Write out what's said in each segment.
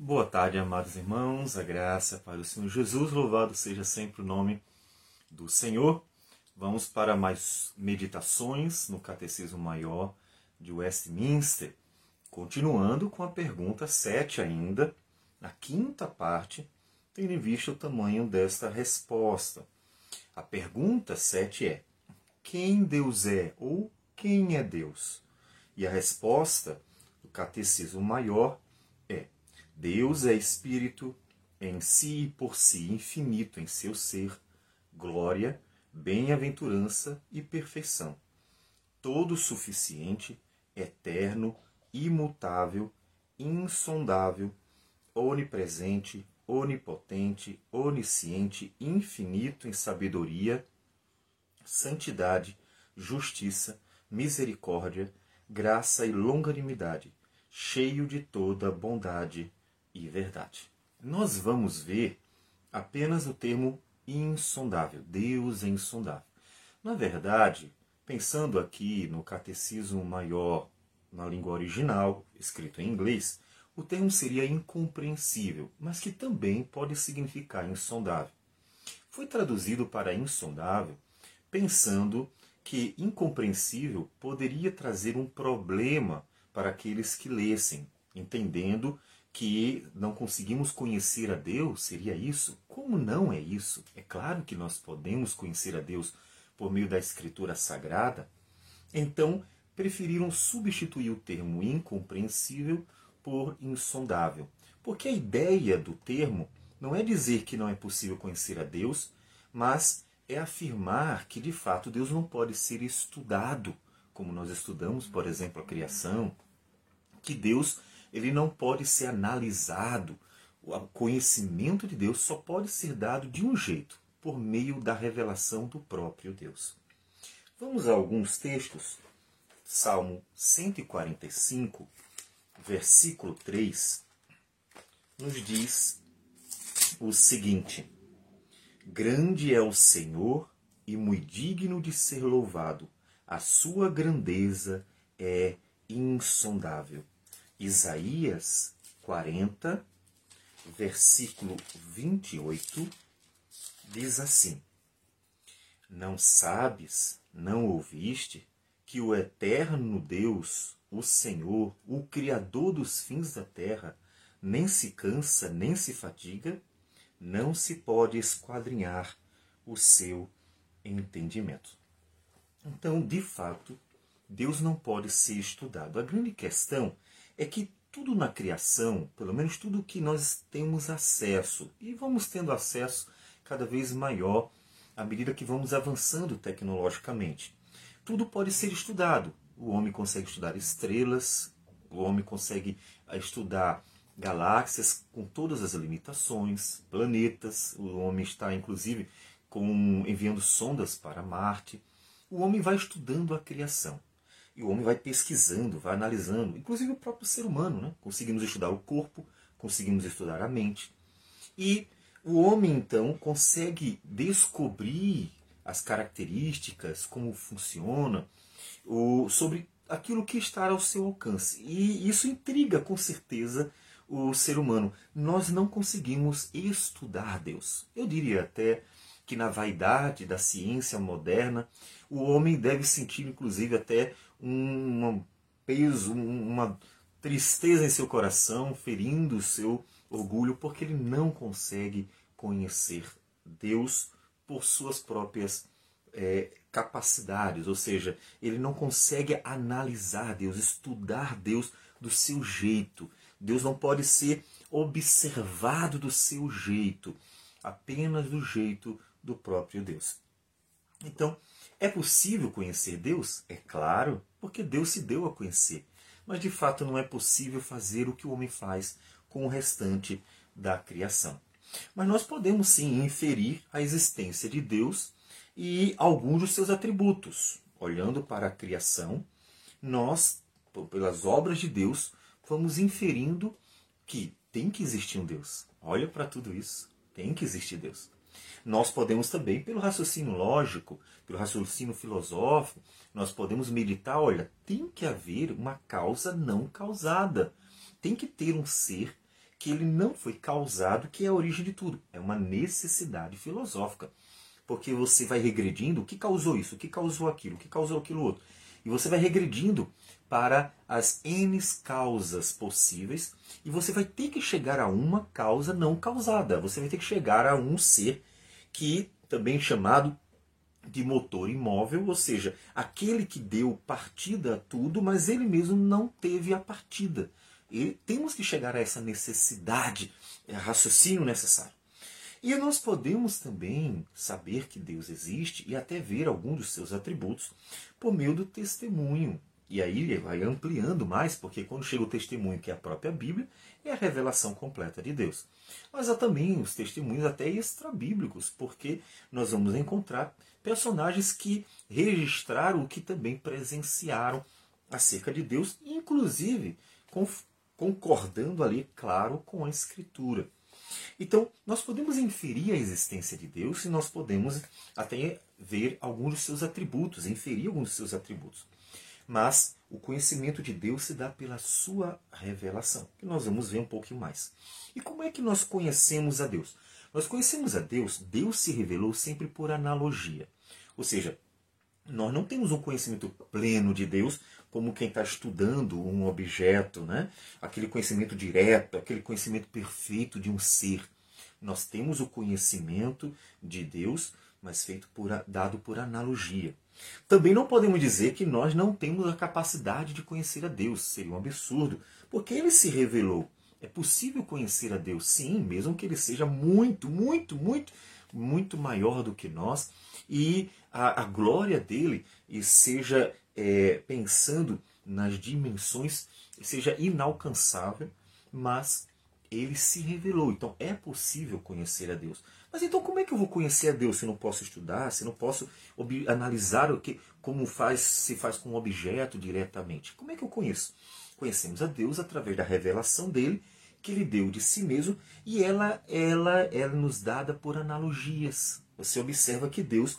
Boa tarde, amados irmãos, a graça para o Senhor Jesus, louvado seja sempre o nome do Senhor. Vamos para mais meditações no Catecismo Maior de Westminster, continuando com a pergunta 7 ainda, na quinta parte, tendo em vista o tamanho desta resposta. A pergunta 7 é: quem Deus é ou quem é Deus? E a resposta do Catecismo Maior Deus é espírito, em si e por si infinito em seu ser, glória, bem-aventurança e perfeição. Todo suficiente, eterno, imutável, insondável, onipresente, onipotente, onisciente, infinito em sabedoria, santidade, justiça, misericórdia, graça e longanimidade, cheio de toda bondade e verdade. Nós vamos ver apenas o termo insondável. Deus é insondável. Na verdade, pensando aqui no catecismo maior na língua original, escrito em inglês, o termo seria incompreensível, mas que também pode significar insondável. Foi traduzido para insondável pensando que incompreensível poderia trazer um problema para aqueles que lessem, entendendo que não conseguimos conhecer a Deus, seria isso? Como não é isso? É claro que nós podemos conhecer a Deus por meio da Escritura Sagrada. Então, preferiram substituir o termo incompreensível por insondável. Porque a ideia do termo não é dizer que não é possível conhecer a Deus, mas é afirmar que de fato Deus não pode ser estudado, como nós estudamos, por exemplo, a criação, que Deus ele não pode ser analisado. O conhecimento de Deus só pode ser dado de um jeito, por meio da revelação do próprio Deus. Vamos a alguns textos. Salmo 145, versículo 3, nos diz o seguinte: Grande é o Senhor e muito digno de ser louvado, a sua grandeza é insondável. Isaías 40, versículo 28, diz assim: Não sabes, não ouviste, que o eterno Deus, o Senhor, o Criador dos fins da terra, nem se cansa, nem se fatiga, não se pode esquadrinhar o seu entendimento. Então, de fato, Deus não pode ser estudado. A grande questão é que tudo na criação, pelo menos tudo que nós temos acesso, e vamos tendo acesso cada vez maior à medida que vamos avançando tecnologicamente, tudo pode ser estudado. O homem consegue estudar estrelas, o homem consegue eh, estudar galáxias com todas as limitações, planetas, o homem está inclusive com, enviando sondas para Marte. O homem vai estudando a criação. E o homem vai pesquisando, vai analisando, inclusive o próprio ser humano. Né? Conseguimos estudar o corpo, conseguimos estudar a mente. E o homem, então, consegue descobrir as características, como funciona, o, sobre aquilo que está ao seu alcance. E isso intriga, com certeza, o ser humano. Nós não conseguimos estudar Deus. Eu diria até que na vaidade da ciência moderna, o homem deve sentir, inclusive, até um peso, uma tristeza em seu coração, ferindo o seu orgulho, porque ele não consegue conhecer Deus por suas próprias é, capacidades, ou seja, ele não consegue analisar Deus, estudar Deus do seu jeito. Deus não pode ser observado do seu jeito, apenas do jeito do próprio Deus. Então, é possível conhecer Deus? É claro, porque Deus se deu a conhecer. Mas de fato não é possível fazer o que o homem faz com o restante da criação. Mas nós podemos sim inferir a existência de Deus e alguns dos seus atributos. Olhando para a criação, nós, pelas obras de Deus, vamos inferindo que tem que existir um Deus. Olha para tudo isso, tem que existir Deus. Nós podemos também, pelo raciocínio lógico, pelo raciocínio filosófico, nós podemos meditar, olha, tem que haver uma causa não causada. Tem que ter um ser que ele não foi causado, que é a origem de tudo. É uma necessidade filosófica. Porque você vai regredindo, o que causou isso, o que causou aquilo, o que causou aquilo outro. E você vai regredindo para as N causas possíveis e você vai ter que chegar a uma causa não causada. Você vai ter que chegar a um ser que também chamado de motor imóvel, ou seja, aquele que deu partida a tudo, mas ele mesmo não teve a partida. E temos que chegar a essa necessidade, é raciocínio necessário. E nós podemos também saber que Deus existe e até ver alguns dos seus atributos por meio do testemunho. E aí ele vai ampliando mais, porque quando chega o testemunho, que é a própria Bíblia, é a revelação completa de Deus. Mas há também os testemunhos até extrabíblicos, porque nós vamos encontrar personagens que registraram o que também presenciaram acerca de Deus, inclusive concordando ali, claro, com a Escritura. Então, nós podemos inferir a existência de Deus e nós podemos até ver alguns dos seus atributos, inferir alguns dos seus atributos. Mas o conhecimento de Deus se dá pela sua revelação, que nós vamos ver um pouquinho mais. E como é que nós conhecemos a Deus? Nós conhecemos a Deus, Deus se revelou sempre por analogia. Ou seja, nós não temos um conhecimento pleno de Deus como quem está estudando um objeto, né? aquele conhecimento direto, aquele conhecimento perfeito de um ser. Nós temos o conhecimento de Deus, mas feito por, dado por analogia. Também não podemos dizer que nós não temos a capacidade de conhecer a Deus, seria um absurdo, porque ele se revelou. É possível conhecer a Deus, sim, mesmo que ele seja muito, muito, muito, muito maior do que nós e a, a glória dele seja é, pensando nas dimensões, seja inalcançável, mas ele se revelou. Então é possível conhecer a Deus. Mas então como é que eu vou conhecer a Deus se não posso estudar, se não posso analisar o que, como faz, se faz com um objeto diretamente? Como é que eu conheço? Conhecemos a Deus através da revelação dele, que ele deu de si mesmo, e ela, ela, ela nos dada por analogias. Você observa que Deus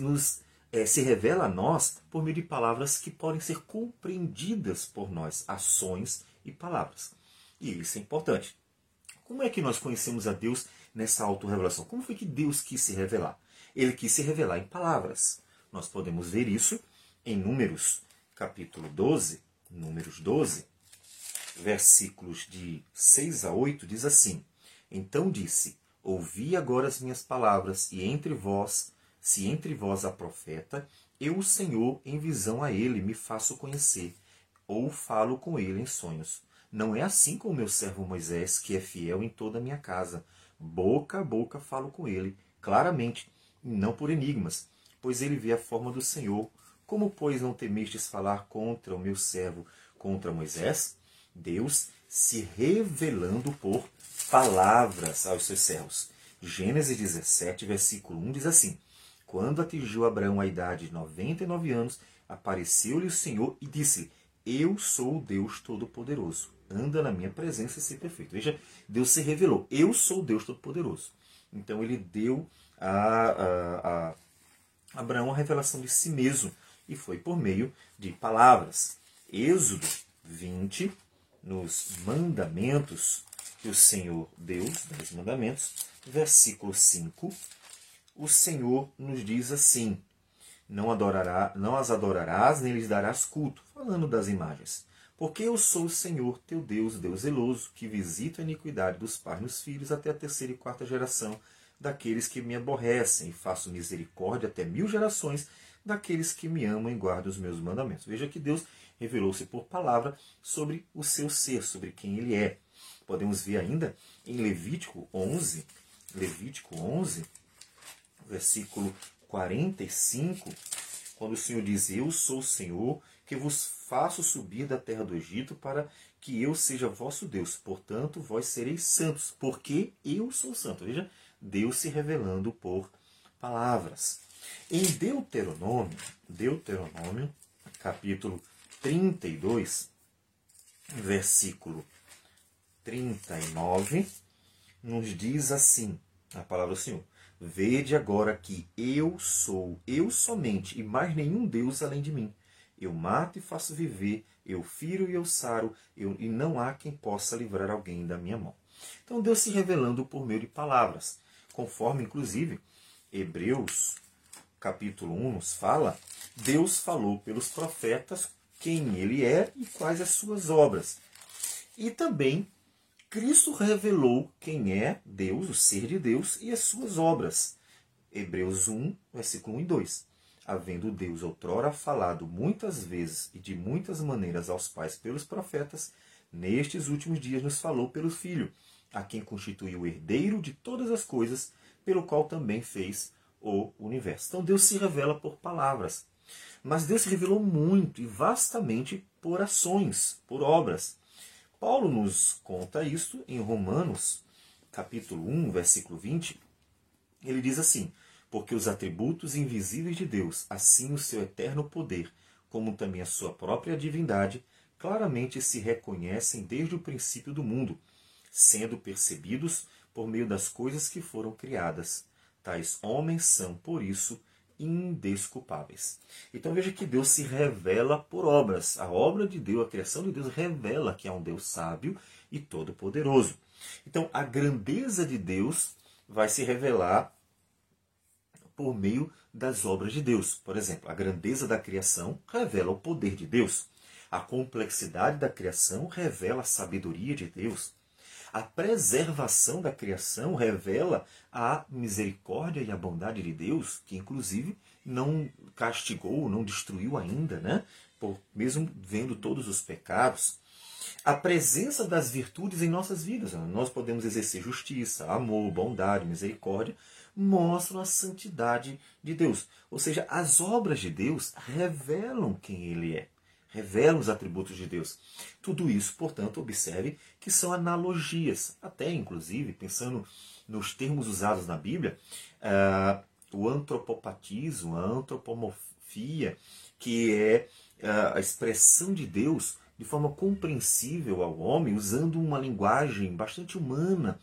nos é, se revela a nós por meio de palavras que podem ser compreendidas por nós, ações e palavras. E isso é importante. Como é que nós conhecemos a Deus nessa autorrevelação? Como foi que Deus quis se revelar? Ele quis se revelar em palavras. Nós podemos ver isso em Números, capítulo 12, Números 12, versículos de 6 a 8, diz assim: Então disse: Ouvi agora as minhas palavras, e entre vós se entre vós há profeta, eu, o Senhor, em visão a ele me faço conhecer, ou falo com ele em sonhos. Não é assim com o meu servo Moisés, que é fiel em toda a minha casa. Boca a boca falo com ele, claramente, e não por enigmas, pois ele vê a forma do Senhor. Como, pois, não temestes falar contra o meu servo, contra Moisés? Deus se revelando por palavras aos seus servos. Gênesis 17, versículo 1 diz assim: quando atingiu Abraão a idade de 99 anos, apareceu-lhe o Senhor e disse: Eu sou o Deus Todo-Poderoso. Anda na minha presença e ser perfeito. Veja, Deus se revelou: Eu sou Deus Todo-Poderoso. Então ele deu a, a, a Abraão a revelação de si mesmo e foi por meio de palavras. Êxodo 20, nos mandamentos que o Senhor deu, os mandamentos, versículo 5 o Senhor nos diz assim: não, adorará, não as adorarás, nem lhes darás culto, falando das imagens. Porque eu sou o Senhor, teu Deus, Deus zeloso, que visita a iniquidade dos pais nos filhos até a terceira e quarta geração daqueles que me aborrecem, e faço misericórdia até mil gerações daqueles que me amam e guardam os meus mandamentos. Veja que Deus revelou-se por palavra sobre o seu ser, sobre quem ele é. Podemos ver ainda em Levítico 11, Levítico 11, versículo 45, quando o Senhor diz: Eu sou o Senhor que vos faço subir da terra do Egito para que eu seja vosso Deus. Portanto, vós sereis santos, porque eu sou santo. Veja, Deus se revelando por palavras. Em Deuteronômio, Deuteronômio, capítulo 32, versículo 39, nos diz assim a palavra do Senhor: Vede agora que eu sou, eu somente, e mais nenhum Deus além de mim. Eu mato e faço viver, eu firo e eu saro, eu, e não há quem possa livrar alguém da minha mão. Então Deus se revelando por meio de palavras, conforme inclusive Hebreus capítulo 1 nos fala, Deus falou pelos profetas quem ele é e quais as suas obras. E também Cristo revelou quem é Deus, o ser de Deus e as suas obras. Hebreus 1, versículo 1 e 2. Havendo Deus outrora falado muitas vezes e de muitas maneiras aos pais pelos profetas, nestes últimos dias nos falou pelo Filho, a quem constituiu o herdeiro de todas as coisas, pelo qual também fez o universo. Então Deus se revela por palavras. Mas Deus se revelou muito e vastamente por ações, por obras. Paulo nos conta isso em Romanos, capítulo 1, versículo 20. Ele diz assim: Porque os atributos invisíveis de Deus, assim o seu eterno poder, como também a sua própria divindade, claramente se reconhecem desde o princípio do mundo, sendo percebidos por meio das coisas que foram criadas. Tais homens são, por isso, indesculpáveis. Então veja que Deus se revela por obras. A obra de Deus, a criação de Deus revela que é um Deus sábio e todo-poderoso. Então a grandeza de Deus vai se revelar por meio das obras de Deus. Por exemplo, a grandeza da criação revela o poder de Deus. A complexidade da criação revela a sabedoria de Deus. A preservação da criação revela a misericórdia e a bondade de Deus, que inclusive não castigou, não destruiu ainda, né? Por, mesmo vendo todos os pecados. A presença das virtudes em nossas vidas. Nós podemos exercer justiça, amor, bondade, misericórdia, mostram a santidade de Deus. Ou seja, as obras de Deus revelam quem Ele é revela os atributos de Deus. Tudo isso, portanto, observe que são analogias, até inclusive, pensando nos termos usados na Bíblia, uh, o antropopatismo, a antropomorfia, que é uh, a expressão de Deus de forma compreensível ao homem, usando uma linguagem bastante humana,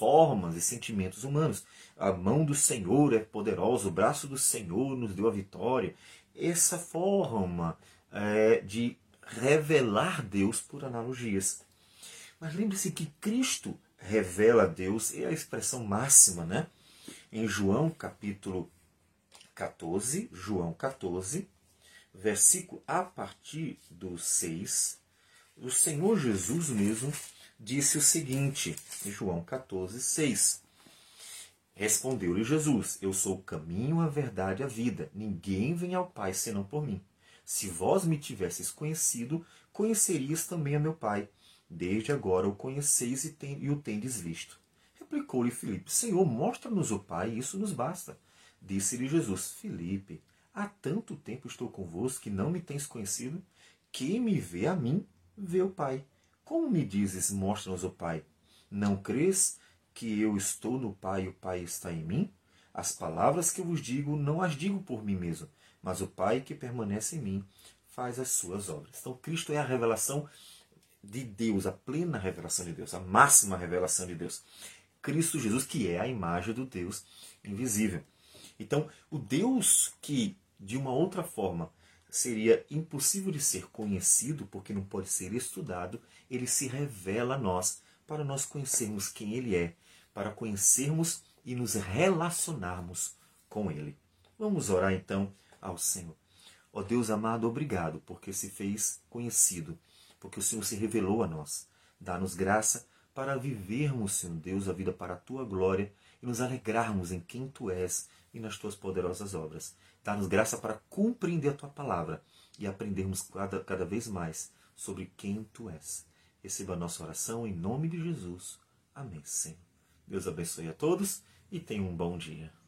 formas e sentimentos humanos. A mão do Senhor é poderosa, o braço do Senhor nos deu a vitória. Essa forma é, de revelar Deus por analogias. Mas lembre-se que Cristo revela Deus, é a expressão máxima, né? Em João capítulo 14, João 14, versículo a partir do 6, o Senhor Jesus mesmo disse o seguinte, em João 14, 6. Respondeu-lhe Jesus: Eu sou o caminho, a verdade e a vida. Ninguém vem ao Pai senão por mim. Se vós me tivesseis conhecido, conhecerias também a meu Pai. Desde agora o conheceis e, e o tendes visto. Replicou-lhe Filipe: Senhor, mostra-nos o Pai, e isso nos basta. Disse-lhe Jesus: Filipe, há tanto tempo estou convosco que não me tens conhecido? Quem me vê a mim, vê o Pai. Como me dizes, mostra-nos o Pai? Não crês que eu estou no Pai e o Pai está em mim? As palavras que vos digo, não as digo por mim mesmo, mas o Pai que permanece em mim faz as suas obras. Então Cristo é a revelação de Deus, a plena revelação de Deus, a máxima revelação de Deus. Cristo Jesus, que é a imagem do Deus invisível. Então, o Deus que, de uma outra forma, seria impossível de ser conhecido, porque não pode ser estudado, ele se revela a nós, para nós conhecermos quem ele é, para conhecermos e nos relacionarmos com ele. Vamos orar então ao Senhor. Ó Deus amado, obrigado, porque se fez conhecido, porque o Senhor se revelou a nós. Dá-nos graça para vivermos, Senhor Deus, a vida para a tua glória e nos alegrarmos em quem tu és e nas tuas poderosas obras. Dá-nos graça para compreender a tua palavra e aprendermos cada, cada vez mais sobre quem tu és. Receba a nossa oração em nome de Jesus. Amém, Senhor. Deus abençoe a todos e tenha um bom dia.